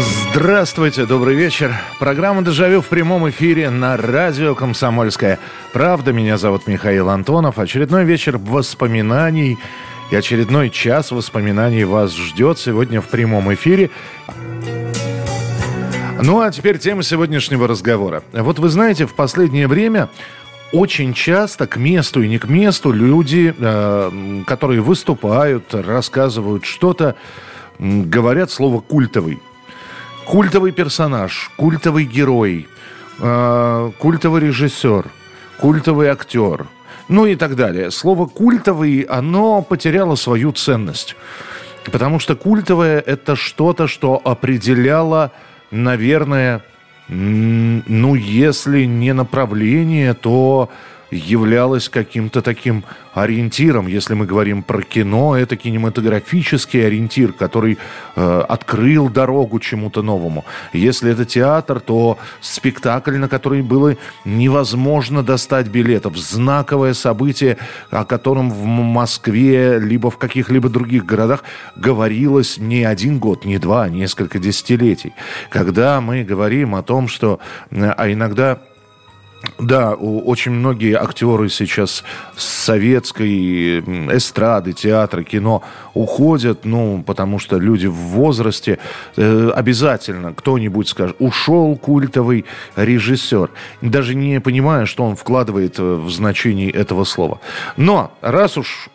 Здравствуйте, добрый вечер. Программа «Дежавю» в прямом эфире на радио «Комсомольская правда». Меня зовут Михаил Антонов. Очередной вечер воспоминаний и очередной час воспоминаний вас ждет сегодня в прямом эфире. Ну а теперь тема сегодняшнего разговора. Вот вы знаете, в последнее время очень часто к месту и не к месту люди, э, которые выступают, рассказывают что-то, говорят слово «культовый». Культовый персонаж, культовый герой, э, культовый режиссер, культовый актер, ну и так далее. Слово «культовый», оно потеряло свою ценность. Потому что культовое – это что-то, что определяло, наверное, ну, если не направление, то являлось каким-то таким ориентиром. Если мы говорим про кино, это кинематографический ориентир, который э, открыл дорогу чему-то новому. Если это театр, то спектакль, на который было невозможно достать билетов. Знаковое событие, о котором в Москве, либо в каких-либо других городах говорилось не один год, не два, а несколько десятилетий. Когда мы говорим о том, что... Э, а иногда да, очень многие актеры сейчас с советской эстрады, театра, кино уходят, ну, потому что люди в возрасте. Э, обязательно кто-нибудь скажет, ушел культовый режиссер, даже не понимая, что он вкладывает э, в значение этого слова. Но раз уж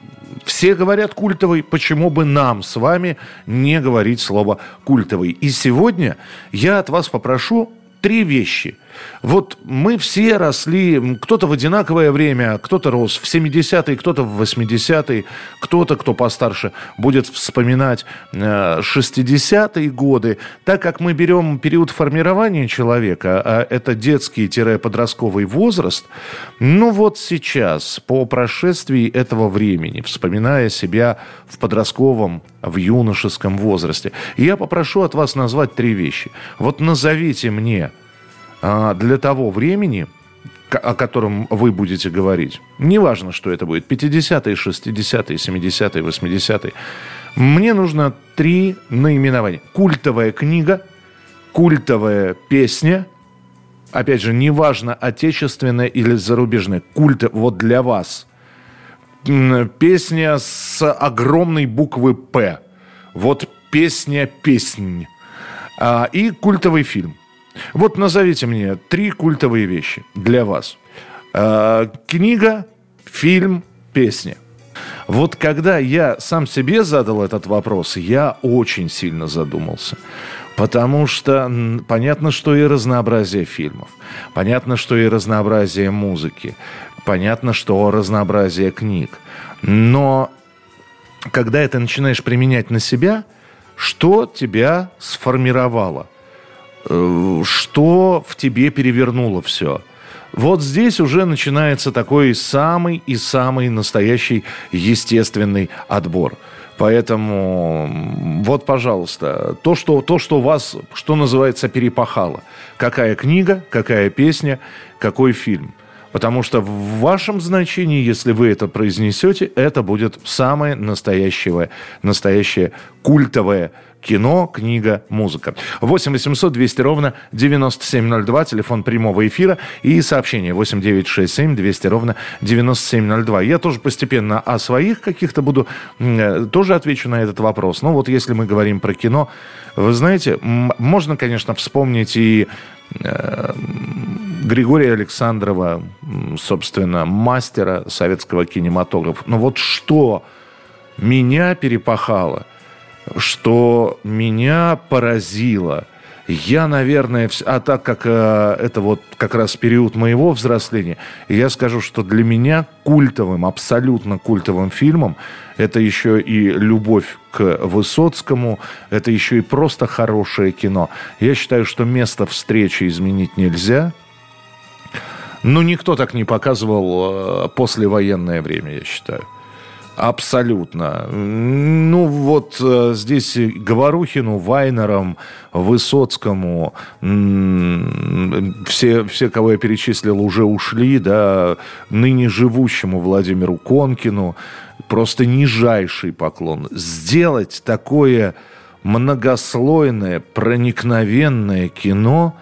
все говорят культовый, почему бы нам с вами не говорить слово культовый? И сегодня я от вас попрошу три вещи. Вот мы все росли, кто-то в одинаковое время, кто-то рос в 70-е, кто-то в 80-е, кто-то, кто постарше, будет вспоминать 60-е э, годы. Так как мы берем период формирования человека, а это детский-подростковый возраст, ну вот сейчас, по прошествии этого времени, вспоминая себя в подростковом, в юношеском возрасте, я попрошу от вас назвать три вещи. Вот назовите мне – для того времени, о котором вы будете говорить, неважно, что это будет, 50-е, 60-е, 70-е, 80-е, мне нужно три наименования. Культовая книга, культовая песня, опять же, неважно, отечественная или зарубежная, культ вот для вас. Песня с огромной буквы «П». Вот песня «Песнь». А, и культовый фильм. Вот назовите мне три культовые вещи для вас. Э, книга, фильм, песня. Вот когда я сам себе задал этот вопрос, я очень сильно задумался. Потому что понятно, что и разнообразие фильмов, понятно, что и разнообразие музыки, понятно, что разнообразие книг. Но когда это начинаешь применять на себя, что тебя сформировало? Э, что в тебе перевернуло все. Вот здесь уже начинается такой самый и самый настоящий естественный отбор. Поэтому вот, пожалуйста, то, что, то, что вас, что называется, перепахало. Какая книга, какая песня, какой фильм. Потому что в вашем значении, если вы это произнесете, это будет самое настоящее, настоящее культовое кино, книга, музыка. 8 800 200 ровно 9702, телефон прямого эфира и сообщение 8 9 6 7 200 ровно 9702. Я тоже постепенно о своих каких-то буду, э, тоже отвечу на этот вопрос. Но вот если мы говорим про кино, вы знаете, можно, конечно, вспомнить и Григория Александрова, собственно, мастера советского кинематографа. Но вот что меня перепахало – что меня поразило, Я, наверное, а так как э, это вот как раз период моего взросления, я скажу, что для меня культовым, абсолютно культовым фильмом это еще и любовь к Высоцкому, это еще и просто хорошее кино. Я считаю, что место встречи изменить нельзя. Ну, никто так не показывал э, послевоенное время, я считаю. Абсолютно. Ну, вот э, здесь Говорухину, Вайнерам, Высоцкому, все, все, кого я перечислил, уже ушли, да, ныне живущему Владимиру Конкину, просто нижайший поклон. Сделать такое многослойное, проникновенное кино,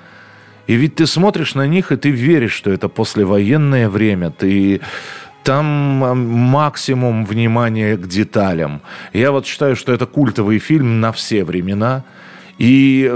и ведь ты смотришь на них, и ты веришь, что это послевоенное время, ты там максимум внимания к деталям. Я вот считаю, что это культовый фильм на все времена. И,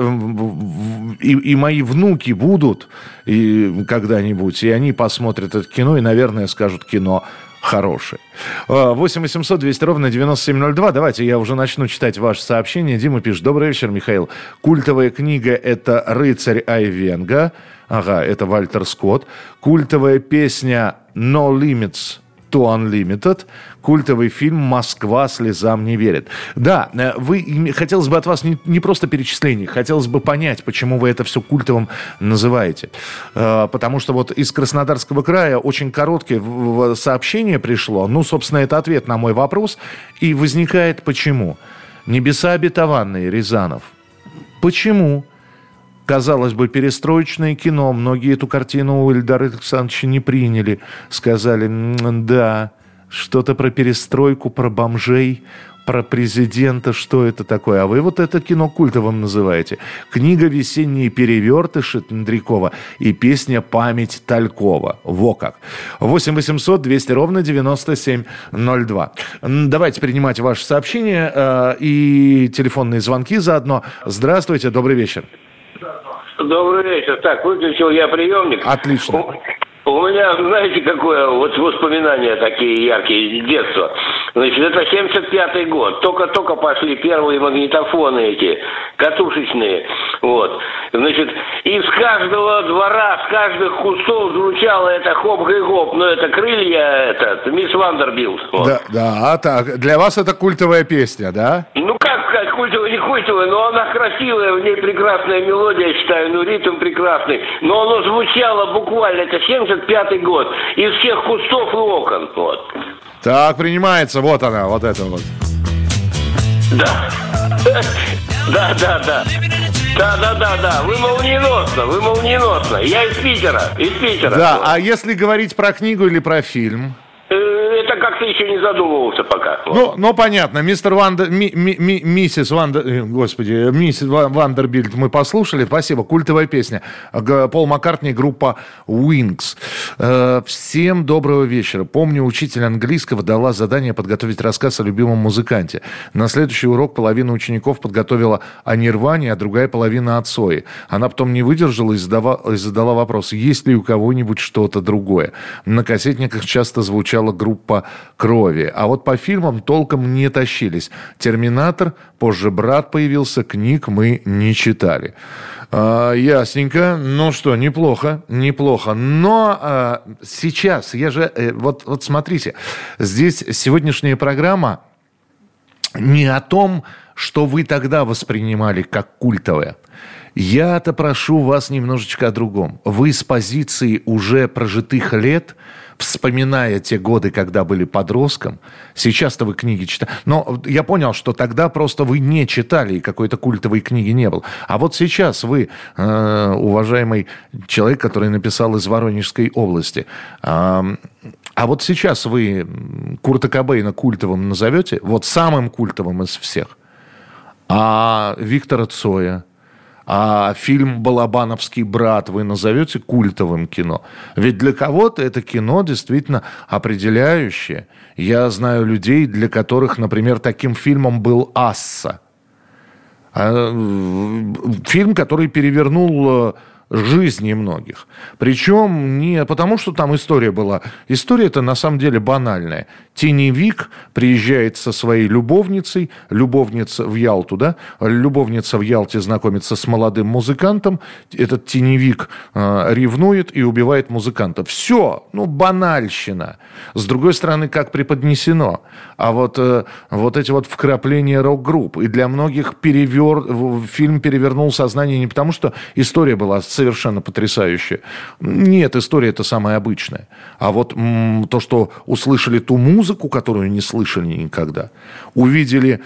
и, и мои внуки будут и когда-нибудь, и они посмотрят это кино и, наверное, скажут кино хорошее. 8 800 200 ровно 9702. Давайте я уже начну читать ваше сообщение. Дима пишет. Добрый вечер, Михаил. Культовая книга – это «Рыцарь Айвенга». Ага, это Вальтер Скотт. Культовая песня «No Limits» to Unlimited, культовый фильм «Москва слезам не верит». Да, э, вы, хотелось бы от вас не, не просто перечислений, хотелось бы понять, почему вы это все культовым называете. Э, потому что вот из Краснодарского края очень короткое сообщение пришло. Ну, собственно, это ответ на мой вопрос. И возникает почему. «Небеса обетованные» Рязанов. Почему? Казалось бы, перестроечное кино. Многие эту картину у Ильдара Александровича не приняли. Сказали, да, что-то про перестройку, про бомжей, про президента, что это такое. А вы вот это кино культовым называете. Книга «Весенние перевертыши» Тендрякова и песня «Память Талькова». Во как. 8 800 200 ровно 9702. Давайте принимать ваши сообщения э, и телефонные звонки заодно. Здравствуйте, добрый вечер. Добрый вечер. Так, выключил я приемник. Отлично. У меня, знаете, какое вот воспоминания такие яркие детства. Значит, это 75-й год. Только-только пошли первые магнитофоны эти, катушечные. Вот. Значит, из каждого двора, с каждых кустов звучало это хоп и гоп но это крылья, этот, мисс Вандербилд. Вот. Да, да, а так, для вас это культовая песня, да? Ну, как сказать, культовая, культовая, но она красивая, в ней прекрасная мелодия, я считаю, ну, ритм прекрасный. Но оно звучало буквально, это 75-й год, из всех кустов и окон, вот. Так, принимается, вот она, вот это вот. Да. Да, да, да. Да, да, да, да. Вы молниеносно, вы молниеносно. Я из Питера, из Питера. Да, а если говорить про книгу или про фильм? Это как-то еще не задумывался пока. Ну, ну понятно, мистер Вандер, ми, ми, ми, миссис Вандер, э, господи, миссис Вандербильд мы послушали, спасибо, культовая песня. Пол Маккартни, группа Wings. Э, всем доброго вечера. Помню, учитель английского дала задание подготовить рассказ о любимом музыканте. На следующий урок половина учеников подготовила о Нирване, а другая половина о Цое. Она потом не выдержала и задала, и задала вопрос, есть ли у кого-нибудь что-то другое. На кассетниках часто звучала группа группа крови. А вот по фильмам толком не тащились. «Терминатор», позже «Брат» появился, книг мы не читали. А, ясненько. Ну что, неплохо, неплохо. Но а, сейчас, я же, э, вот, вот смотрите, здесь сегодняшняя программа не о том, что вы тогда воспринимали как культовое. Я-то прошу вас немножечко о другом. Вы с позиции уже прожитых лет – вспоминая те годы, когда были подростком, сейчас-то вы книги читали. Но я понял, что тогда просто вы не читали, и какой-то культовой книги не было. А вот сейчас вы, э, уважаемый человек, который написал из Воронежской области, а вот сейчас вы Курта Кобейна культовым назовете? Вот самым культовым из всех. А Виктора Цоя – а фильм «Балабановский брат» вы назовете культовым кино? Ведь для кого-то это кино действительно определяющее. Я знаю людей, для которых, например, таким фильмом был «Асса». А, фильм, который перевернул жизни многих. Причем не потому, что там история была. История это на самом деле банальная. Теневик приезжает со своей любовницей, любовница в Ялту, да? Любовница в Ялте знакомится с молодым музыкантом, этот теневик э, ревнует и убивает музыканта. Все, ну, банальщина. С другой стороны, как преподнесено. А вот, э, вот эти вот вкрапления рок-групп. И для многих перевер... фильм перевернул сознание не потому, что история была совершенно потрясающая. Нет, история это самая обычная. А вот м- то, что услышали ту музыку, которую не слышали никогда, увидели,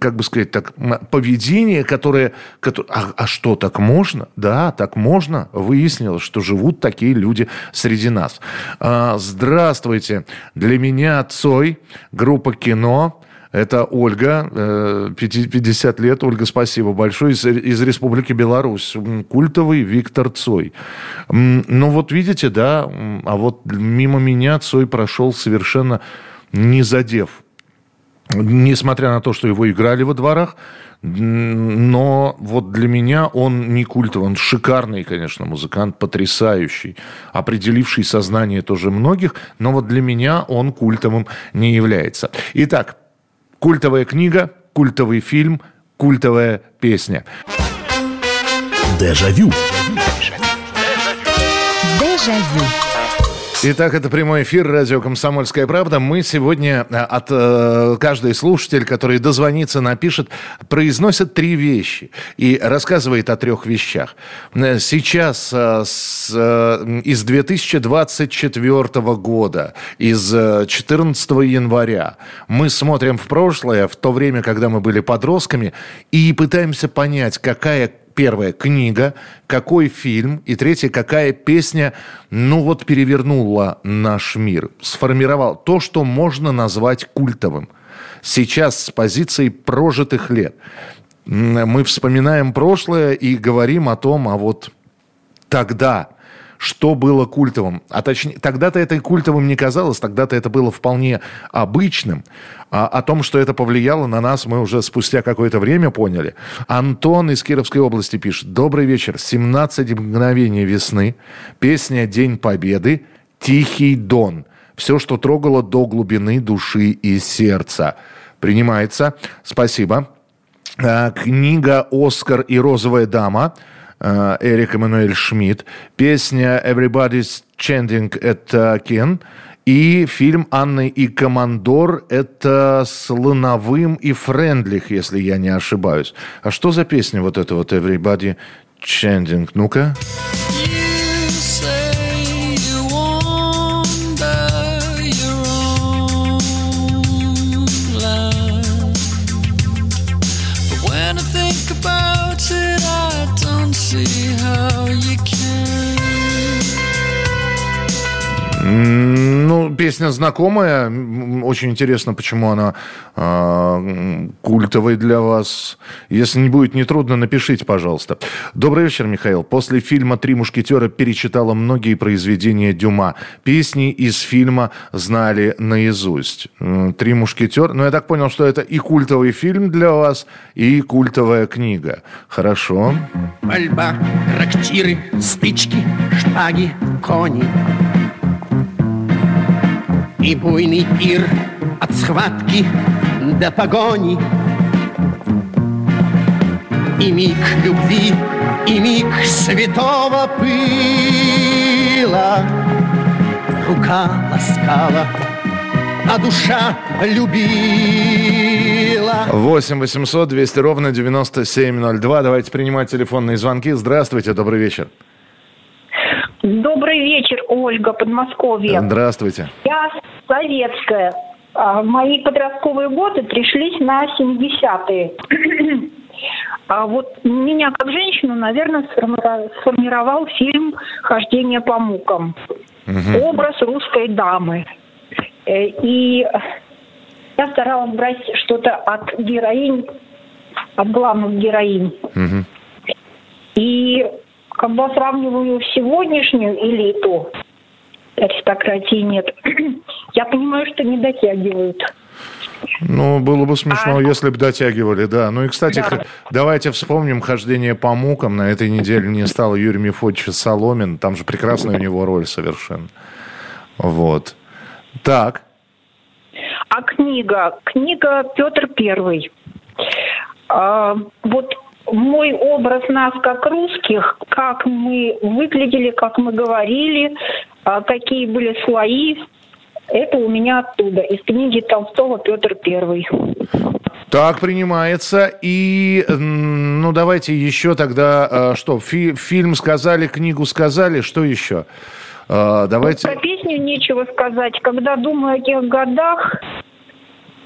как бы сказать так, поведение, которое... которое а, а что, так можно? Да, так можно. Выяснилось, что живут такие люди среди нас. А, здравствуйте. Для меня Цой, группа «Кино». Это Ольга, 50 э, лет. Ольга, спасибо большое. Из, из Республики Беларусь. Культовый Виктор Цой. Ну вот видите, да, а вот мимо меня Цой прошел совершенно не задев. Несмотря на то, что его играли во дворах, но вот для меня он не культовый, он шикарный, конечно, музыкант, потрясающий, определивший сознание тоже многих, но вот для меня он культовым не является. Итак, Культовая книга, культовый фильм, культовая песня. Дежавю. Дежавю. Итак, это прямой эфир радио «Комсомольская правда». Мы сегодня э, от э, каждый слушатель, который дозвонится, напишет, произносит три вещи и рассказывает о трех вещах. Э, сейчас э, с, э, из 2024 года, из 14 э, января, мы смотрим в прошлое, в то время, когда мы были подростками, и пытаемся понять, какая первая книга, какой фильм, и третья, какая песня, ну вот, перевернула наш мир, сформировал то, что можно назвать культовым. Сейчас с позиции прожитых лет. Мы вспоминаем прошлое и говорим о том, а вот тогда – что было культовым. А точнее, тогда-то это культовым не казалось, тогда-то это было вполне обычным. А о том, что это повлияло на нас, мы уже спустя какое-то время поняли. Антон из Кировской области пишет. Добрый вечер. 17 мгновений весны. Песня «День Победы». «Тихий дон». Все, что трогало до глубины души и сердца. Принимается. Спасибо. А, книга «Оскар и розовая дама». Э, Эрик Эммануэль Шмидт. Песня «Everybody's Chanting» — это Кен. И фильм «Анна и Командор» — это с Луновым и Френдлих, если я не ошибаюсь. А что за песня вот эта вот «Everybody Chanting»? Ну-ка. Ну, песня знакомая. Очень интересно, почему она э, культовой для вас. Если не будет нетрудно, напишите, пожалуйста. Добрый вечер, Михаил. После фильма «Три мушкетера» перечитала многие произведения Дюма. Песни из фильма знали наизусть. «Три мушкетера». Ну, я так понял, что это и культовый фильм для вас, и культовая книга. Хорошо. Борьба, трактиры, стычки, шпаги, кони – и буйный пир от схватки до погони. И миг любви, и миг святого пыла. Рука ласкала, а душа любила. 8 800 200 ровно 9702. Давайте принимать телефонные звонки. Здравствуйте, добрый вечер. Добрый вечер, Ольга, Подмосковье. Здравствуйте. Я советская. А, мои подростковые годы пришлись на 70-е. А вот меня как женщину, наверное, сформировал фильм «Хождение по мукам». Угу. Образ русской дамы. Э, и я старалась брать что-то от героинь, от главных героинь. Угу. И когда сравниваю сегодняшнюю элиту, аристократии нет, я понимаю, что не дотягивают. Ну, было бы смешно, а... если бы дотягивали, да. Ну и, кстати, да. давайте вспомним хождение по мукам. На этой неделе не стало Юрий Мефодьевич Соломин. Там же прекрасная у него роль совершенно. Вот. Так. А книга? Книга Петр Первый. А, вот мой образ нас как русских, как мы выглядели, как мы говорили, а, какие были слои, это у меня оттуда, из книги Толстого Петр Первый. Так, принимается. И, ну, давайте еще тогда, а, что, фи фильм сказали, книгу сказали, что еще? А, давайте... Про песню нечего сказать. Когда думаю о тех годах,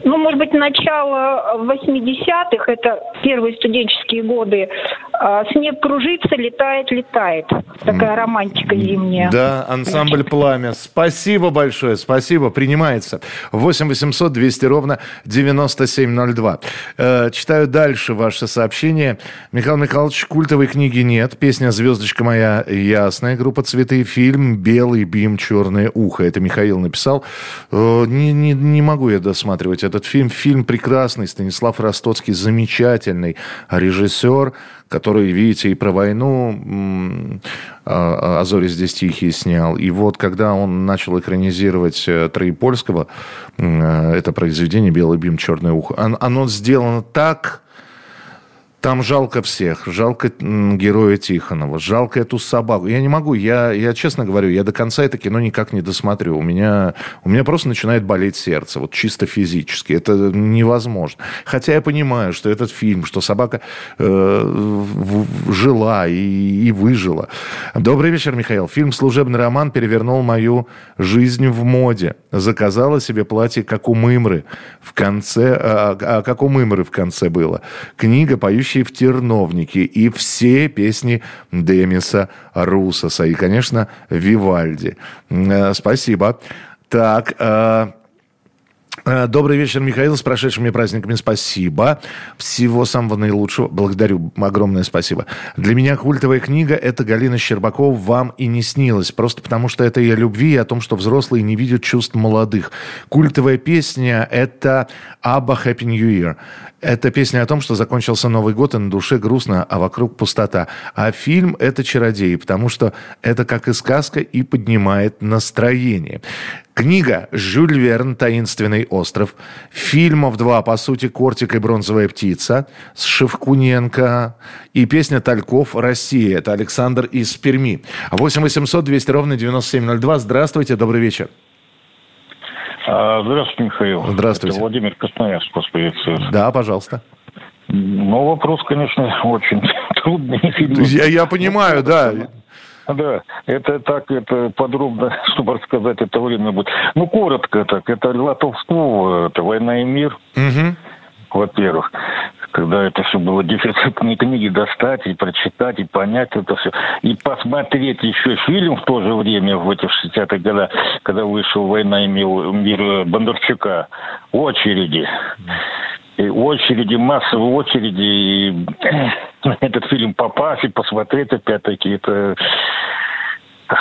ну, может быть, начало 80-х, это первые студенческие годы, а, снег кружится, летает, летает. Такая романтика зимняя. Да, ансамбль «Пламя». Спасибо большое, спасибо, принимается. 8 800 200 ровно 9702. Э, читаю дальше ваше сообщение. Михаил Михайлович, культовой книги нет. Песня «Звездочка моя» ясная. Группа «Цветы» фильм «Белый бим, черное ухо». Это Михаил написал. Э, не, не, не могу я досматривать этот фильм. Фильм прекрасный. Станислав Ростоцкий замечательный режиссер который, видите, и про войну а, «Азори здесь тихие» снял. И вот, когда он начал экранизировать э, Троепольского, э, это произведение «Белый бим, черное ухо», оно сделано так там жалко всех. Жалко героя Тихонова. Жалко эту собаку. Я не могу. Я, я честно говорю, я до конца это кино никак не досмотрю. У меня, у меня просто начинает болеть сердце. Вот чисто физически. Это невозможно. Хотя я понимаю, что этот фильм, что собака э, жила и, и выжила. Добрый вечер, Михаил. Фильм «Служебный роман» перевернул мою жизнь в моде. Заказала себе платье, как у Мымры. В конце, а, а, как у Мымры в конце было. Книга «Поющий «Поющие в терновнике» и все песни Демиса Русоса. И, конечно, Вивальди. Э, спасибо. Так, э, Добрый вечер, Михаил, с прошедшими праздниками спасибо. Всего самого наилучшего. Благодарю, огромное спасибо. Для меня культовая книга – это Галина Щербакова «Вам и не снилось». Просто потому, что это и о любви, и о том, что взрослые не видят чувств молодых. Культовая песня – это «Абба Happy New Year». Это песня о том, что закончился Новый год, и на душе грустно, а вокруг пустота. А фильм – это «Чародеи», потому что это как и сказка, и поднимает настроение. Книга «Жюль Верн. Таинственный остров». Фильмов два, по сути, «Кортик и бронзовая птица» с Шевкуненко. И песня «Тальков. Россия». Это Александр из Перми. 8 800 200 ровно 9702. Здравствуйте, добрый вечер. А, здравствуйте, Михаил. Здравствуйте. Это Владимир Красноярск вас приветствует. Да, пожалуйста. Ну, вопрос, конечно, очень трудный. Я, я понимаю, да. Да, это так, это подробно, чтобы рассказать, это время будет. Ну, коротко так, это Латовского, это «Война и мир», угу. во-первых когда это все было дефицитные книги достать и прочитать, и понять это все. И посмотреть еще фильм в то же время, в эти 60-х годах, когда вышел «Война и мир» Бондарчука. Очереди. Очереди, массовые очереди. И этот фильм попасть и посмотреть опять-таки, это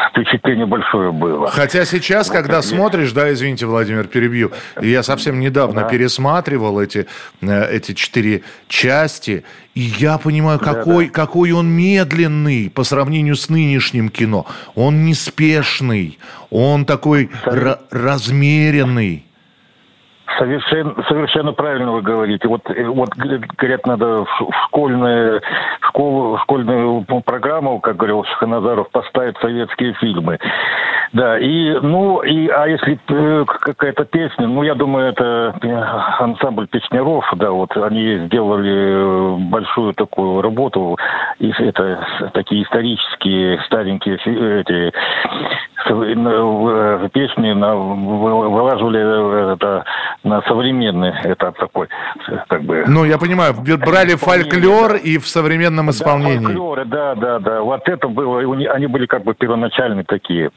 впечатление большое было. Хотя сейчас, вот когда смотришь, да, извините, Владимир, перебью, я совсем недавно да. пересматривал эти, э, эти четыре части, и я понимаю, какой, да, да. какой он медленный по сравнению с нынешним кино. Он неспешный, он такой размеренный. Совершенно, совершенно правильно вы говорите. Вот, э, вот говорят, надо в школьную, школу, школьную программу, как говорил Шаханазаров, поставить советские фильмы. Да, и, ну, и, а если э, какая-то песня, ну, я думаю, это э, ансамбль песняров, да, вот они сделали большую такую работу, и это такие исторические, старенькие эти песни на, выложили это на современный этап такой, как бы. Ну, я понимаю, брали фольклор и в современном исполнении. Да, фольклор, да, да, да. Вот это было, они были как бы первоначальные такие.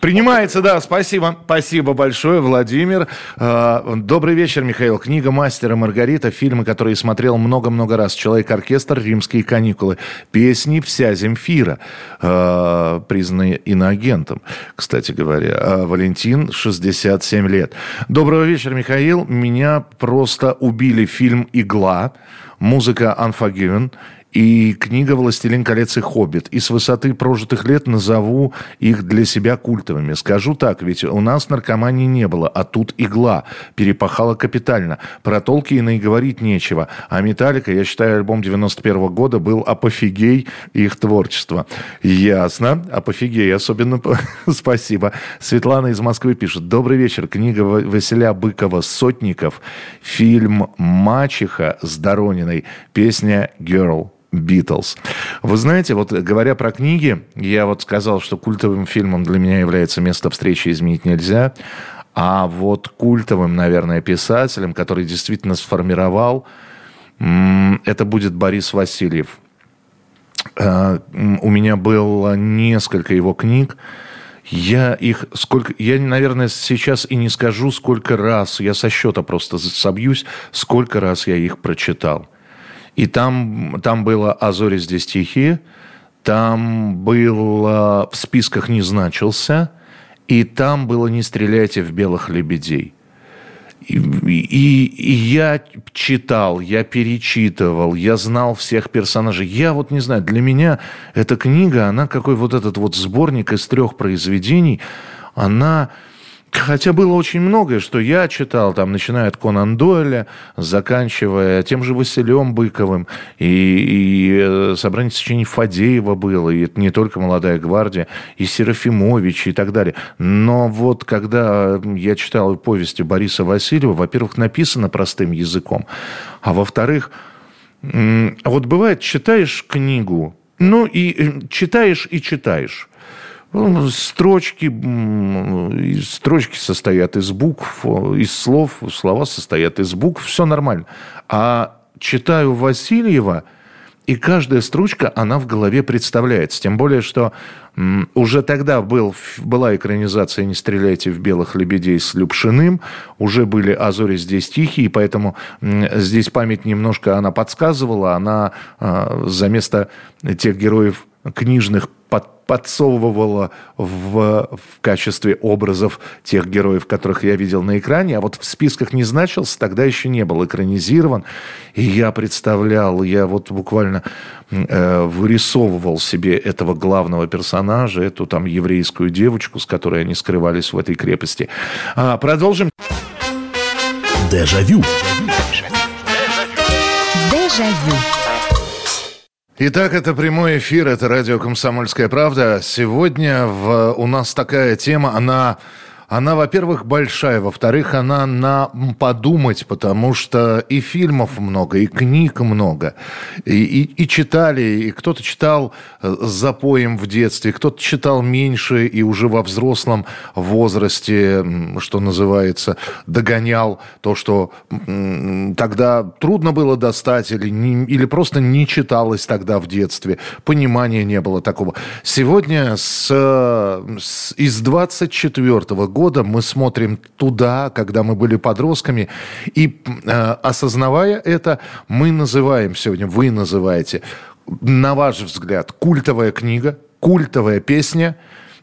Принимается, да, спасибо. Спасибо большое, Владимир. А, добрый вечер, Михаил. Книга «Мастера Маргарита», фильмы, которые смотрел много-много раз. «Человек-оркестр», «Римские каникулы», песни «Вся Земфира», а, признанные иноагентом, кстати говоря. А, Валентин, 67 лет. Доброго вечера, Михаил. Меня просто убили фильм «Игла», музыка «Unforgiven», и книга «Властелин колец» и «Хоббит». И с высоты прожитых лет назову их для себя культовыми. Скажу так, ведь у нас наркомании не было, а тут игла перепахала капитально. Про Толкина и говорить нечего. А «Металлика», я считаю, альбом 91 -го года был апофигей их творчества. Ясно. Апофигей. Особенно спасибо. Светлана из Москвы пишет. Добрый вечер. Книга Василя Быкова «Сотников». Фильм «Мачеха» с Дорониной. Песня «Girl». Битлз. Вы знаете, вот говоря про книги, я вот сказал, что культовым фильмом для меня является «Место встречи изменить нельзя», а вот культовым, наверное, писателем, который действительно сформировал, это будет Борис Васильев. А, у меня было несколько его книг. Я их сколько... Я, наверное, сейчас и не скажу, сколько раз. Я со счета просто собьюсь, сколько раз я их прочитал. И там, там было «А зори здесь тихие», там было «В списках не значился», и там было «Не стреляйте в белых лебедей». И, и, и я читал, я перечитывал, я знал всех персонажей. Я вот не знаю, для меня эта книга, она какой вот этот вот сборник из трех произведений, она Хотя было очень многое, что я читал, там, начиная от Конан Дойля, заканчивая тем же Василием Быковым, и, и э, собрание сочинений Фадеева было, и это не только «Молодая гвардия», и Серафимович, и так далее. Но вот когда я читал повести Бориса Васильева, во-первых, написано простым языком, а во-вторых, вот бывает, читаешь книгу, ну и э, читаешь и читаешь. Ну, строчки, строчки состоят из букв, из слов, слова состоят из букв, все нормально. А читаю Васильева, и каждая строчка, она в голове представляется. Тем более, что уже тогда был, была экранизация «Не стреляйте в белых лебедей» с Любшиным, уже были «Азори здесь тихие», поэтому здесь память немножко она подсказывала, она а, за место тех героев книжных под, подсовывала в, в качестве образов тех героев, которых я видел на экране, а вот в списках не значился, тогда еще не был экранизирован. И я представлял, я вот буквально э, вырисовывал себе этого главного персонажа, эту там еврейскую девочку, с которой они скрывались в этой крепости. А, продолжим. Дежавю. Дежавю. Итак, это прямой эфир, это радио «Комсомольская правда». Сегодня в, у нас такая тема, она она, во-первых, большая, во-вторых, она на подумать, потому что и фильмов много, и книг много, и, и, и читали, и кто-то читал э, с запоем в детстве, кто-то читал меньше и уже во взрослом возрасте, что называется, догонял то, что тогда трудно было достать или, не, или просто не читалось тогда в детстве, понимания не было такого. Сегодня с, с, из 24 года года мы смотрим туда, когда мы были подростками, и э, осознавая это, мы называем сегодня, вы называете, на ваш взгляд, культовая книга, культовая песня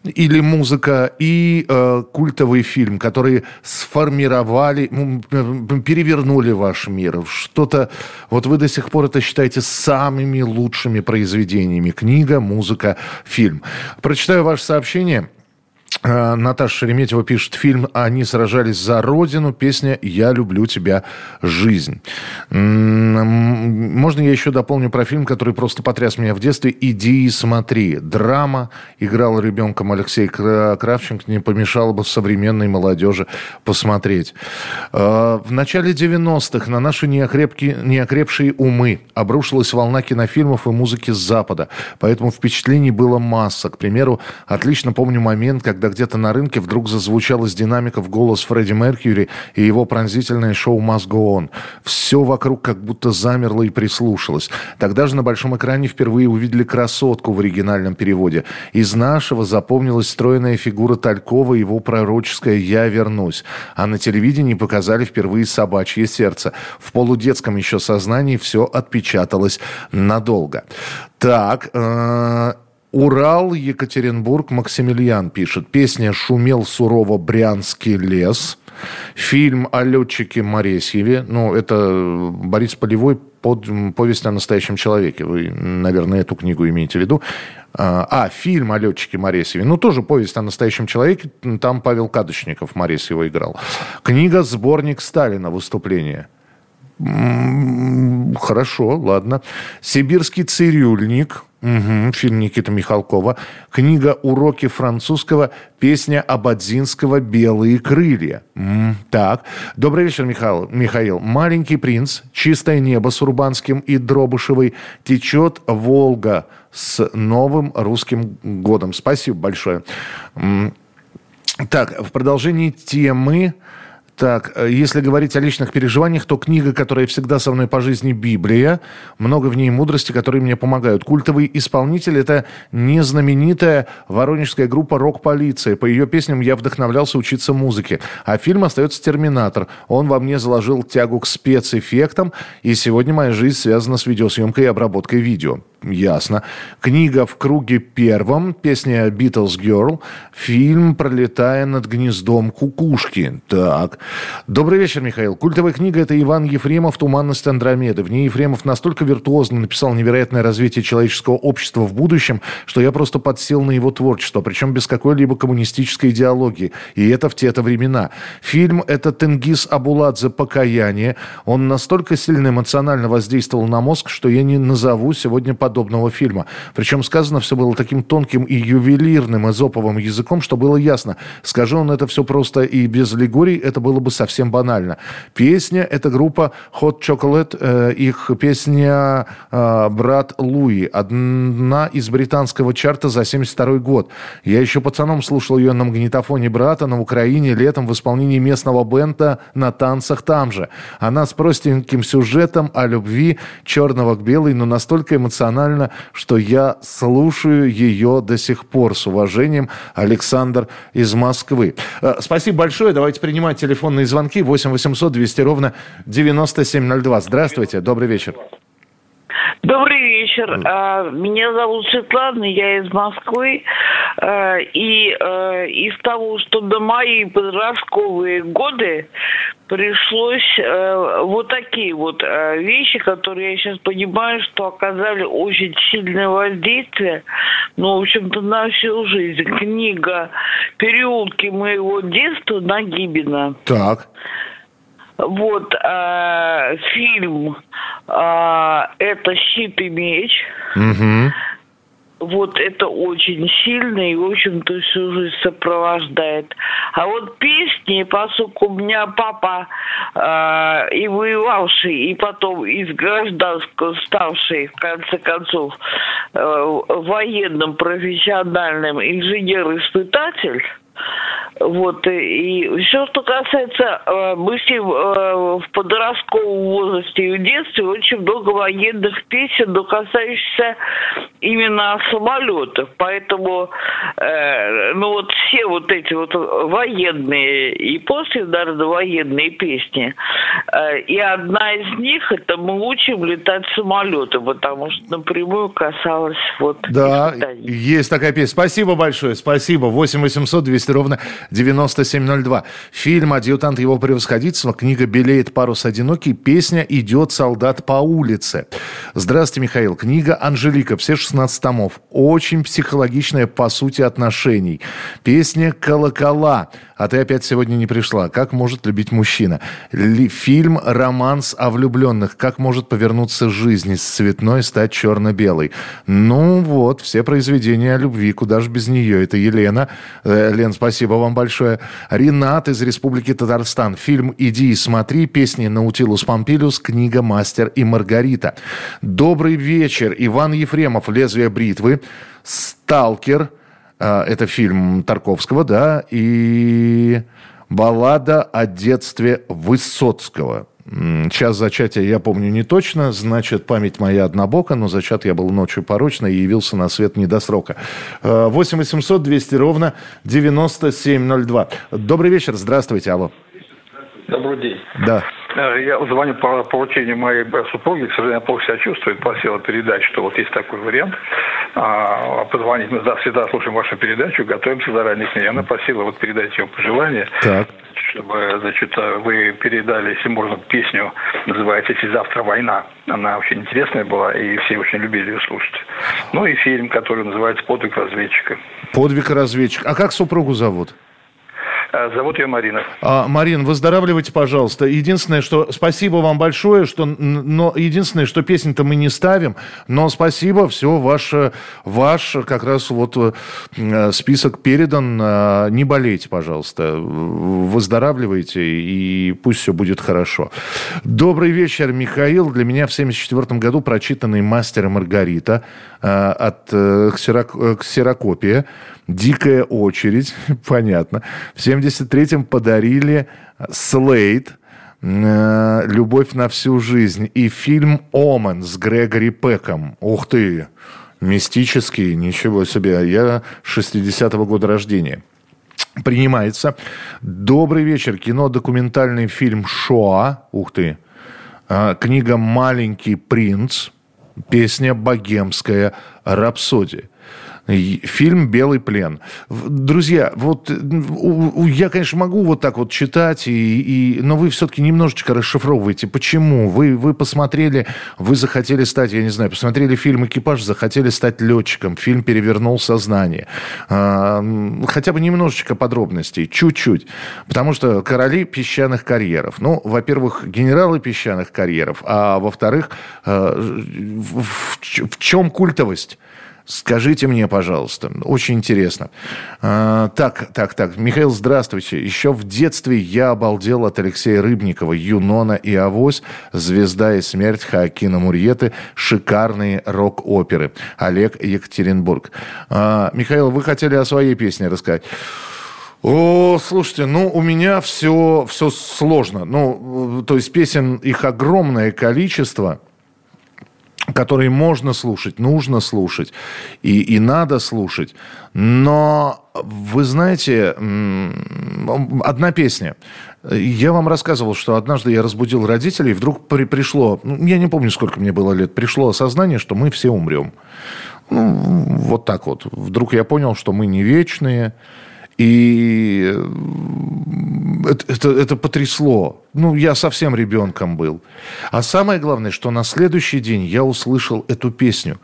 или музыка и э, культовый фильм, которые сформировали, перевернули ваш мир. Что-то, вот вы до сих пор это считаете самыми лучшими произведениями. Книга, музыка, фильм. Прочитаю ваше сообщение. Э, Наташа Шереметьева пишет фильм «Они сражались за Родину», песня «Я люблю тебя, жизнь». Можно я еще дополню про фильм, который просто потряс меня в детстве «Иди и смотри». Драма, играл ребенком Алексей Кравченко, не помешало бы современной молодежи посмотреть. Э, в начале 90-х на наши неокрепки, неокрепшие умы обрушилась волна кинофильмов и музыки с Запада, поэтому впечатлений было масса. К примеру, отлично помню момент, когда когда где-то на рынке вдруг зазвучал из динамиков голос Фредди Меркьюри и его пронзительное шоу «Must Go On». Все вокруг как будто замерло и прислушалось. Тогда же на большом экране впервые увидели красотку в оригинальном переводе. Из нашего запомнилась стройная фигура Талькова и его пророческое «Я вернусь». А на телевидении показали впервые собачье сердце. В полудетском еще сознании все отпечаталось надолго. Так, э, Урал, Екатеринбург, Максимилиан пишет. Песня «Шумел сурово Брянский лес». Фильм о летчике Моресьеве. Ну, это Борис Полевой под повесть о настоящем человеке. Вы, наверное, эту книгу имеете в виду. А, а фильм о летчике Моресьеве. Ну, тоже повесть о настоящем человеке. Там Павел Кадочников Моресьева играл. Книга «Сборник Сталина. Выступление». Хорошо, ладно. «Сибирский цирюльник». Угу, фильм Никиты Михалкова. Книга «Уроки французского. Песня Абадзинского «Белые крылья». М, так. Добрый вечер, Михаил. Михаил. «Маленький принц», «Чистое небо» с Урбанским и Дробышевой, «Течет Волга» с новым русским годом. Спасибо большое. Так, в продолжении темы... Так, э, если говорить о личных переживаниях, то книга, которая всегда со мной по жизни, Библия. Много в ней мудрости, которые мне помогают. Культовый исполнитель – это незнаменитая воронежская группа «Рок-полиция». По ее песням я вдохновлялся учиться музыке. А фильм остается «Терминатор». Он во мне заложил тягу к спецэффектам, и сегодня моя жизнь связана с видеосъемкой и обработкой видео. Ясно. Книга «В круге первом», песня «Beatles Girl», фильм «Пролетая над гнездом кукушки». Так. Добрый вечер, Михаил. Культовая книга – это Иван Ефремов «Туманность Андромеды». В ней Ефремов настолько виртуозно написал невероятное развитие человеческого общества в будущем, что я просто подсел на его творчество, причем без какой-либо коммунистической идеологии. И это в те-то времена. Фильм – это Тенгиз Абуладзе «Покаяние». Он настолько сильно эмоционально воздействовал на мозг, что я не назову сегодня под подобного фильма. Причем сказано все было таким тонким и ювелирным эзоповым языком, что было ясно. Скажи он это все просто и без лигорий, это было бы совсем банально. Песня – это группа Hot Chocolate, э, их песня э, «Брат Луи», одна из британского чарта за 72 год. Я еще пацаном слушал ее на магнитофоне брата на Украине летом в исполнении местного бенда на танцах там же. Она с простеньким сюжетом о любви черного к белой, но настолько эмоционально что я слушаю ее до сих пор. С уважением, Александр из Москвы. Э, спасибо большое. Давайте принимать телефонные звонки. 8 800 200 ровно 9702. Здравствуйте. Добрый вечер. Добрый вечер. А, меня зовут Светлана, я из Москвы. А, и а, из того, что до мои подростковые годы пришлось вот такие вот вещи, которые я сейчас понимаю, что оказали очень сильное воздействие, ну, в общем-то, на всю жизнь. Книга «Переулки моего детства» Нагибина. Так. Вот э, фильм э, это щит и меч. Угу. Вот это очень сильно и, в общем-то, всю жизнь сопровождает. А вот песни, поскольку у меня папа э, и воевавший, и потом из гражданского ставший, в конце концов, э, военным профессиональным инженер-испытатель, вот, и все, что касается, э, ним э, в подростковом возрасте и в детстве очень много военных песен, но касающихся именно самолетов. Поэтому, э, ну вот все вот эти вот военные и после, военные песни. И одна из них, это мы учим летать самолеты, потому что напрямую касалась вот Да, есть такая песня. Спасибо большое, спасибо. 8 800 200 ровно 9702. Фильм «Адъютант его превосходительства», книга «Белеет парус одинокий», песня «Идет солдат по улице». Здравствуйте, Михаил. Книга «Анжелика», все 16 томов. Очень психологичная по сути отношений. Песня «Колокола». А ты опять сегодня не пришла. Как может любить мужчина? Фильм «Романс о влюбленных». Как может повернуться жизнь из цветной стать черно-белой? Ну вот, все произведения о любви. Куда же без нее? Это Елена. Э, Лен, спасибо вам большое. Ренат из Республики Татарстан. Фильм «Иди и смотри». Песни «Наутилус Помпилиус». Книга «Мастер и Маргарита». Добрый вечер. Иван Ефремов. «Лезвие бритвы». «Сталкер». А, это фильм Тарковского, да, и баллада о детстве Высоцкого. Час зачатия я помню не точно, значит, память моя однобока, но зачат я был ночью порочно и явился на свет не до срока. 8 800 200 ровно 9702. Добрый вечер, здравствуйте, алло. Добрый день. Да. Э, я звоню по поручению моей супруги, к сожалению, плохо себя чувствует, просила передать, что вот есть такой вариант. А, позвонить, мы да, всегда слушаем вашу передачу, готовимся заранее к ней. Она просила вот передать ее пожелания. Так. Чтобы, значит, вы передали, если можно, песню, называется «Если завтра война». Она очень интересная была, и все очень любили ее слушать. Ну и фильм, который называется «Подвиг разведчика». «Подвиг разведчика». А как супругу зовут? Э, зовут ее Марина. А, Марин, выздоравливайте, пожалуйста. Единственное, что спасибо вам большое, что, но единственное, что песен-то мы не ставим, но спасибо, все, ваш, ваш как раз вот э, список передан. Э, не болейте, пожалуйста. Выздоравливайте, и пусть все будет хорошо. Добрый вечер, Михаил. Для меня в 1974 году прочитанный «Мастер и Маргарита» от ксерокопия Дикая очередь, понятно. В 73-м подарили Слейд, э, «Любовь на всю жизнь» и фильм «Омен» с Грегори Пеком. Ух ты, мистический, ничего себе. Я 60-го года рождения. Принимается. Добрый вечер. Кино документальный фильм «Шоа». Ух ты. А, книга «Маленький принц». Песня «Богемская рапсодия». Фильм «Белый плен». Друзья, вот я, конечно, могу вот так вот читать, и, и, но вы все-таки немножечко расшифровываете. Почему? Вы, вы посмотрели, вы захотели стать, я не знаю, посмотрели фильм «Экипаж», захотели стать летчиком. Фильм «Перевернул сознание». А, хотя бы немножечко подробностей, чуть-чуть. Потому что короли песчаных карьеров. Ну, во-первых, генералы песчаных карьеров, а во-вторых, в, в чем культовость? Скажите мне, пожалуйста, очень интересно. А, так, так, так, Михаил, здравствуйте. Еще в детстве я обалдел от Алексея Рыбникова, Юнона и Авось, Звезда и смерть Хаакина Мурьеты, шикарные рок-оперы. Олег Екатеринбург. А, Михаил, вы хотели о своей песне рассказать. О, слушайте, ну, у меня все, все сложно. Ну, то есть песен их огромное количество – которые можно слушать, нужно слушать и, и надо слушать. Но вы знаете, одна песня. Я вам рассказывал, что однажды я разбудил родителей, вдруг при, пришло, ну, я не помню, сколько мне было лет, пришло осознание, что мы все умрем. Ну, вот так вот. Вдруг я понял, что мы не вечные, и это, это, это потрясло. Ну, я совсем ребенком был. А самое главное, что на следующий день я услышал эту песню.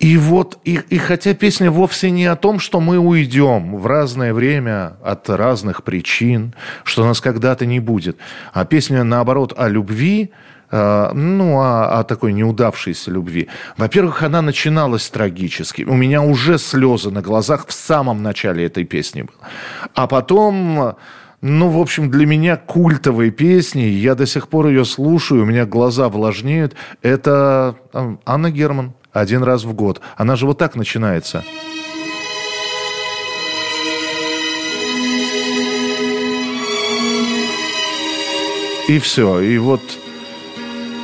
И вот, и, и хотя песня вовсе не о том, что мы уйдем в разное время от разных причин, что нас когда-то не будет, а песня, наоборот, о любви, Э, ну, о, о такой неудавшейся любви. Во-первых, она начиналась трагически. У меня уже слезы на глазах в самом начале этой песни было. А потом... Ну, в общем, для меня культовые песни, я до сих пор ее слушаю, у меня глаза влажнеют. Это Анна Герман один раз в год. Она же вот так начинается. И все. И вот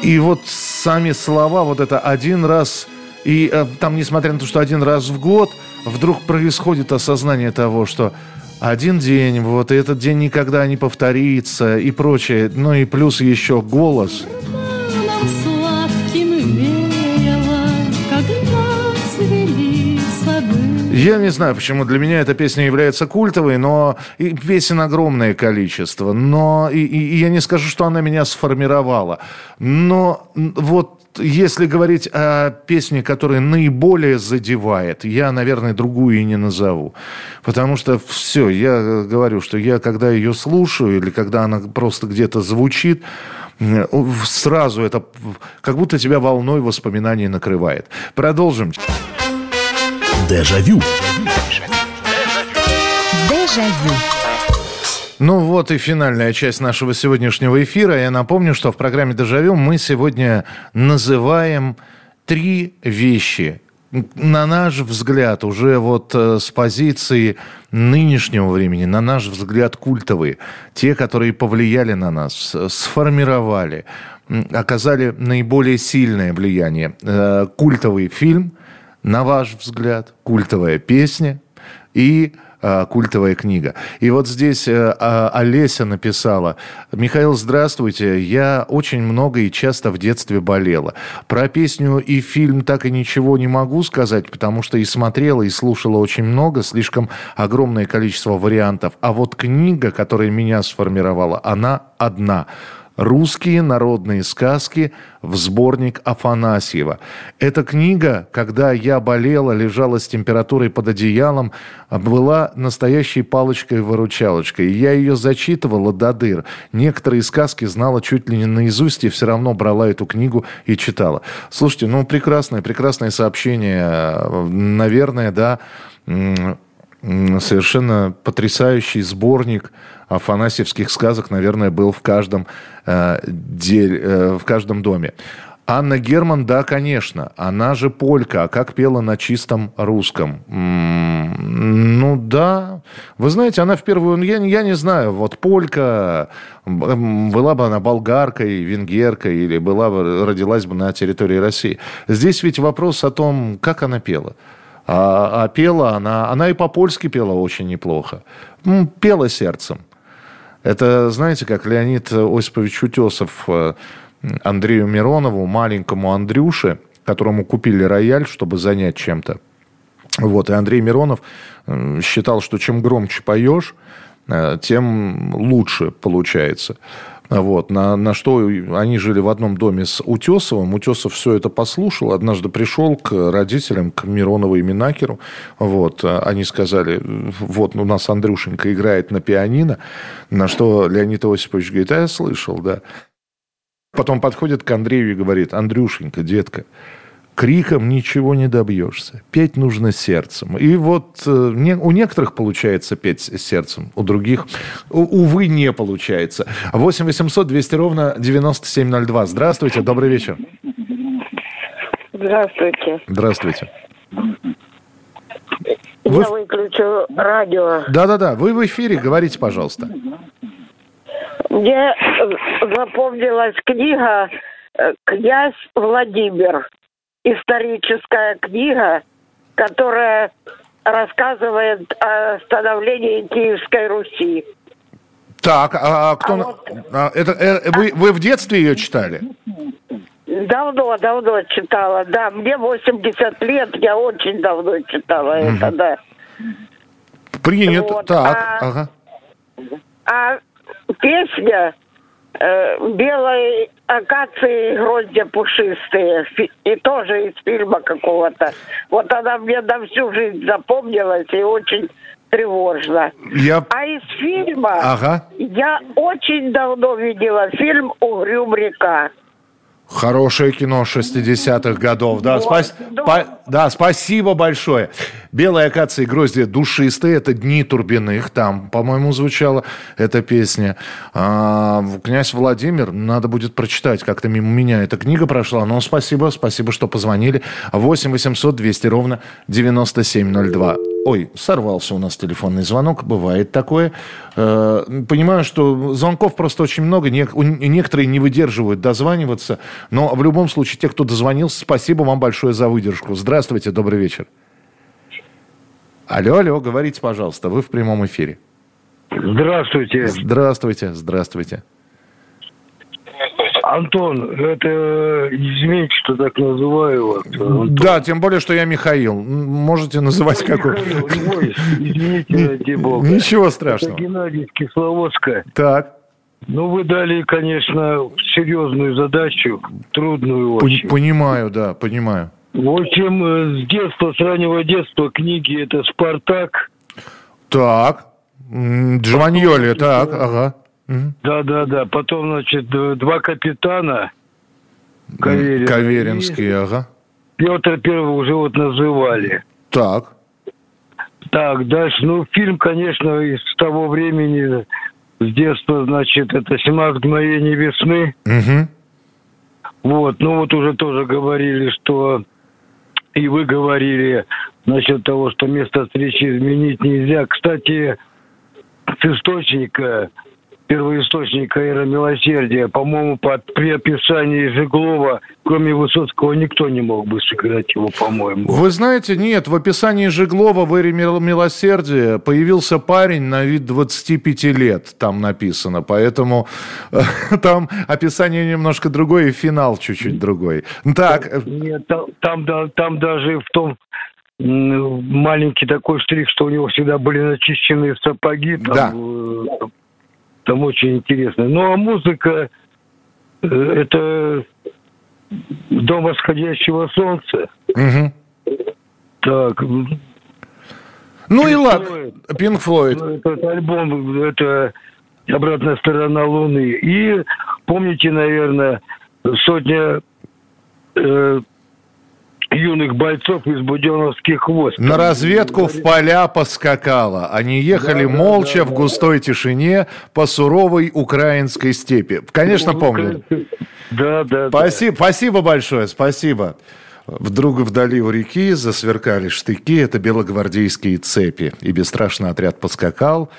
и вот сами слова, вот это один раз, и э, там, несмотря на то, что один раз в год, вдруг происходит осознание того, что один день, вот, и этот день никогда не повторится, и прочее. Ну и плюс еще голос. Я не знаю, почему для меня эта песня является культовой, но и песен огромное количество. Но и, и, и я не скажу, что она меня сформировала. Но вот если говорить о песне, которая наиболее задевает, я, наверное, другую и не назову. Потому что все, я говорю, что я, когда ее слушаю, или когда она просто где-то звучит, сразу это как будто тебя волной воспоминаний накрывает. Продолжим. Дежавю. Дежавю. Ну вот и финальная часть нашего сегодняшнего эфира. Я напомню, что в программе «Дежавю» мы сегодня называем три вещи, на наш взгляд, уже вот э, с позиции нынешнего времени, на наш взгляд, культовые. Те, которые повлияли на нас, сформировали, оказали наиболее сильное влияние. Э, культовый фильм, на ваш взгляд, культовая песня и Э, культовая книга. И вот здесь э, а, Олеся написала, Михаил, здравствуйте, я очень много и часто в детстве болела. Про песню и фильм так и ничего не могу сказать, потому что и смотрела, и слушала очень много, слишком огромное количество вариантов. А вот книга, которая меня сформировала, она одна – «Русские народные сказки» в сборник Афанасьева. Эта книга, когда я болела, лежала с температурой под одеялом, была настоящей палочкой-выручалочкой. Я ее зачитывала до дыр. Некоторые сказки знала чуть ли не наизусть и все равно брала эту книгу и читала. Слушайте, ну прекрасное, прекрасное сообщение. Наверное, да, совершенно потрясающий сборник афанасьевских сказок, наверное, был в каждом, э, дель, э, в каждом доме. Анна Герман, да, конечно, она же полька, а как пела на чистом русском? ну да, вы знаете, она в первую, я, я не знаю, вот полька, была бы она болгаркой, венгеркой или была бы, родилась бы на территории России. Здесь ведь вопрос о том, как она пела. А, а пела она, она и по-польски пела очень неплохо. Пела сердцем. Это, знаете, как Леонид Осипович Утесов э, Андрею Миронову, маленькому Андрюше, которому купили рояль, чтобы занять чем-то. Вот, и Андрей Миронов считал, что чем громче поешь, э, тем лучше получается. Вот, на, на что они жили в одном доме с Утесовым. Утесов все это послушал. Однажды пришел к родителям, к Миронову и Минакеру. Вот, они сказали, вот у нас Андрюшенька играет на пианино. На что Леонид Осипович говорит, а я слышал, да. Потом подходит к Андрею и говорит, Андрюшенька, детка, криком ничего не добьешься. Петь нужно сердцем. И вот э, у некоторых получается петь сердцем, у других, увы, не получается. 8 800 200 ровно 9702. Здравствуйте, добрый вечер. Здравствуйте. Здравствуйте. Я вы... выключу радио. Да-да-да, вы в эфире, говорите, пожалуйста. Мне запомнилась книга э, «Князь Владимир» историческая книга, которая рассказывает о становлении Киевской Руси. Так, а, а кто... А вот... это, э, вы, вы в детстве ее читали? Давно, давно читала, да. Мне 80 лет, я очень давно читала угу. это, да. Принято, вот. так, а, ага. А песня белой акации гроздья пушистые. И тоже из фильма какого-то. Вот она мне на всю жизнь запомнилась и очень тревожно. Я... А из фильма ага. я очень давно видела фильм «Угрюм река». Хорошее кино 60-х годов. Да, вот, спас... да. По... да, спасибо большое. «Белая акация и гроздья душистые» – это «Дни Турбиных». Там, по-моему, звучала эта песня. А, «Князь Владимир» надо будет прочитать. Как-то мимо меня эта книга прошла. Но спасибо, спасибо, что позвонили. 8 800 200 ровно 9702. Ой, сорвался у нас телефонный звонок, бывает такое. Э, понимаю, что звонков просто очень много, некоторые не выдерживают дозваниваться, но в любом случае, те, кто дозвонился, спасибо вам большое за выдержку. Здравствуйте, добрый вечер. Алло, алло, говорите, пожалуйста, вы в прямом эфире. Здравствуйте. Здравствуйте, здравствуйте. Антон, это извините, что так называю вас. Антон. Да, тем более, что я Михаил. Можете называть как Михаил, Львович, извините, ради бога. Ничего страшного. Это Геннадий из Кисловодска. Так. Ну, вы дали, конечно, серьезную задачу, трудную очень. Понимаю, да, понимаю. В общем, э, с детства, с раннего детства книги это «Спартак». Так. Джованьоли, так, ага. Да, да, да. Потом, значит, два капитана. Каверин. Каверинский, ага. Петр Первый уже вот называли. Так. Так, дальше, ну, фильм, конечно, из того времени, с детства, значит, это «17 мгновений весны». Угу. Вот, ну вот уже тоже говорили, что и вы говорили насчет того, что место встречи изменить нельзя. Кстати, с источника первоисточника эра милосердия. По-моему, под, при описании Жеглова, кроме Высоцкого, никто не мог бы сыграть его, по-моему. Вы знаете, нет, в описании Жеглова в эре милосердия появился парень на вид 25 лет, там написано. Поэтому э, там описание немножко другое и финал чуть-чуть другой. Так. Нет, там, там, там даже в том маленький такой штрих, что у него всегда были начищенные сапоги. Там, да. Там очень интересно. Ну, а музыка э, это «Дом восходящего солнца». Угу. Так. Ну и ладно, Пинк Флойд. Ну, этот альбом, это «Обратная сторона Луны». И помните, наверное, сотня э, юных бойцов из Буденовских войск. На разведку в поля поскакала. Они ехали да, молча да, да, в густой да. тишине по суровой украинской степи. Конечно, помню. Да, да. Спасибо, да. спасибо большое, спасибо. Вдруг вдали у реки засверкали штыки, это белогвардейские цепи. И бесстрашный отряд поскакал,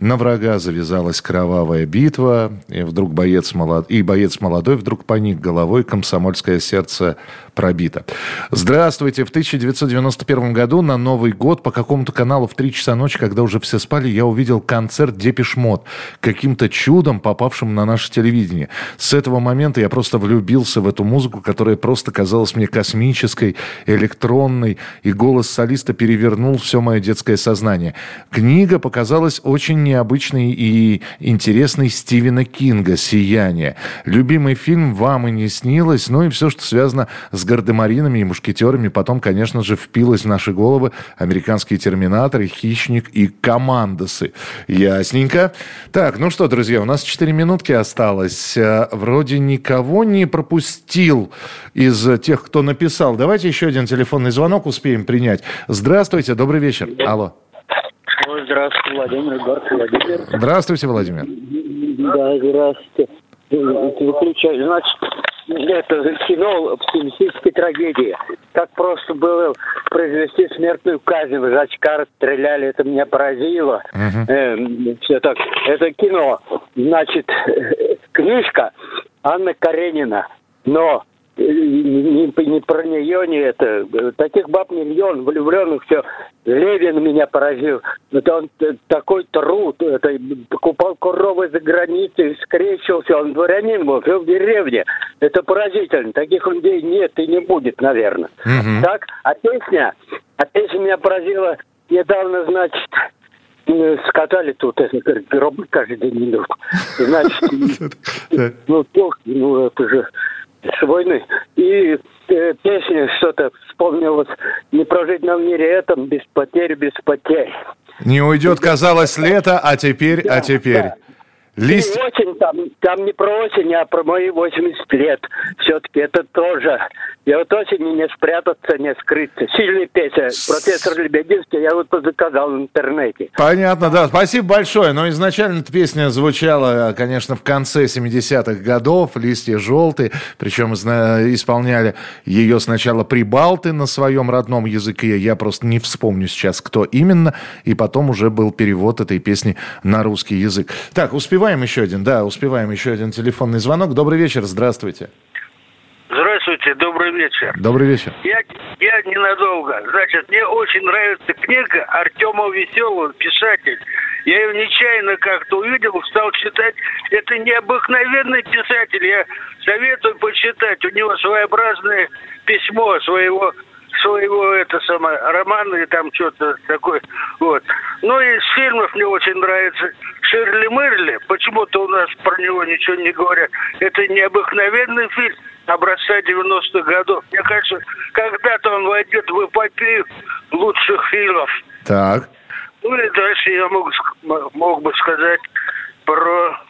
на врага завязалась кровавая битва, и вдруг боец молод... и боец молодой вдруг поник головой, комсомольское сердце пробито. Здравствуйте. В 1991 году на Новый год по какому-то каналу в 3 часа ночи, когда уже все спали, я увидел концерт Депешмот, каким-то чудом попавшим на наше телевидение. С этого момента я просто влюбился в эту музыку, которая просто казалась мне космической, электронной, и голос солиста перевернул все мое детское сознание. Книга показалась очень необычный и интересный Стивена Кинга «Сияние». Любимый фильм «Вам и не снилось», ну и все, что связано с гардемаринами и мушкетерами. Потом, конечно же, впилось в наши головы американские терминаторы, хищник и командосы. Ясненько. Так, ну что, друзья, у нас 4 минутки осталось. Э, вроде никого не пропустил из тех, кто написал. Давайте еще один телефонный звонок успеем принять. Здравствуйте, добрый вечер. Алло. Здравствуйте, Владимир, город Владимир. Здравствуйте, Владимир. Да, здравствуйте. Выключаю. Значит, это кино психической трагедии. Как просто было произвести смертную казнь, зачка расстреляли, это меня поразило. Uh-huh. Э, все так. Это кино. Значит, книжка Анна Каренина. Но не, не про нее, не это. Таких баб миллион, влюбленных все. Левин меня поразил. Это он такой труд. Это, покупал коровы за границей, скрещивался. Он дворянин был, жил в деревне. Это поразительно. Таких людей нет и не будет, наверное. Угу. Так, а песня, а песня меня поразила недавно, значит, скатали тут это, гробы каждый день идут. Значит, ну, ну, это же с войны. И э, песня что-то вспомнилось. Не прожить нам в мире этом без потерь, без потерь. Не уйдет, казалось, лето, а теперь, а да, а теперь. Да. Лист... И осень там, там не про осень, а про мои 80 лет. Все-таки это тоже. И вот осенью не спрятаться, не скрыться. Сильная песня. Профессор Лебединский, я вот заказал в интернете. Понятно, да. Спасибо большое. Но изначально эта песня звучала, конечно, в конце 70-х годов. Листья желтые. Причем исполняли ее сначала прибалты на своем родном языке. Я просто не вспомню сейчас, кто именно. И потом уже был перевод этой песни на русский язык. Так, Успеваем еще один, да, успеваем еще один телефонный звонок. Добрый вечер, здравствуйте. Здравствуйте, добрый вечер. Добрый вечер. Я, я ненадолго. Значит, мне очень нравится книга Артема Веселого, писатель. Я ее нечаянно как-то увидел, стал читать. Это необыкновенный писатель. Я советую почитать. У него своеобразное письмо своего своего это самое романа и там что-то такое вот ну и из фильмов мне очень нравится Ширли Мырли почему-то у нас про него ничего не говорят это необыкновенный фильм образца 90-х годов. Мне кажется когда-то он войдет в эпопею лучших фильмов. Так. Ну и дальше я мог, мог бы сказать про,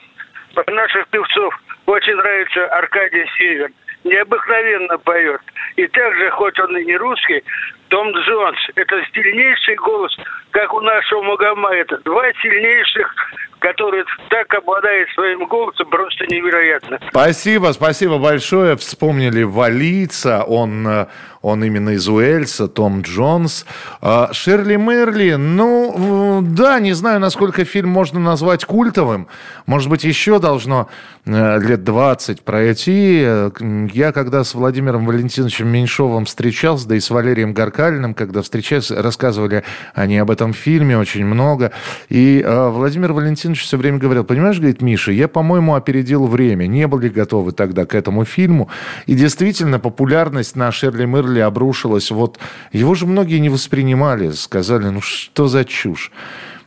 про наших певцов. Очень нравится Аркадий Север необыкновенно поет. И также, хоть он и не русский, том Джонс – это сильнейший голос, как у нашего Магомаеда. Два сильнейших который так обладает своим голосом, просто невероятно. Спасибо, спасибо большое. Вспомнили Валица, он, э, он именно из Уэльса, Том Джонс. А, Шерли Мерли, ну, да, не знаю, насколько фильм можно назвать культовым. Может быть, еще должно э, лет 20 пройти. Я когда с Владимиром Валентиновичем Меньшовым встречался, да и с Валерием Гаркалиным, когда встречались, рассказывали они об этом фильме очень много. И э, Владимир Валентинович все время говорил, понимаешь, говорит, Миша, я, по-моему, опередил время. Не были готовы тогда к этому фильму. И действительно, популярность на Шерли Мерли обрушилась. Вот его же многие не воспринимали, сказали, ну что за чушь.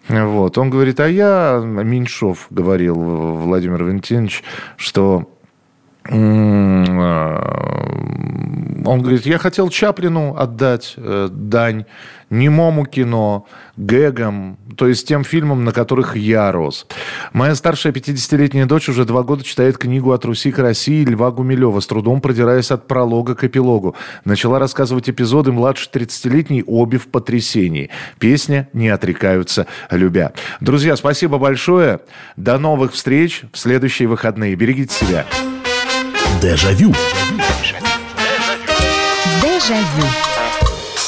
Вот. Он говорит, а я, Меньшов, говорил Владимир Валентинович, что он говорит, я хотел Чаплину отдать э, дань, немому кино, гэгам, то есть тем фильмам, на которых я рос. Моя старшая 50-летняя дочь уже два года читает книгу от Руси к России Льва Гумилева, с трудом продираясь от пролога к эпилогу. Начала рассказывать эпизоды младше 30-летней обе в потрясении. Песня «Не отрекаются, любя». Друзья, спасибо большое. До новых встреч в следующие выходные. Берегите себя. Дежавю. Дежавю.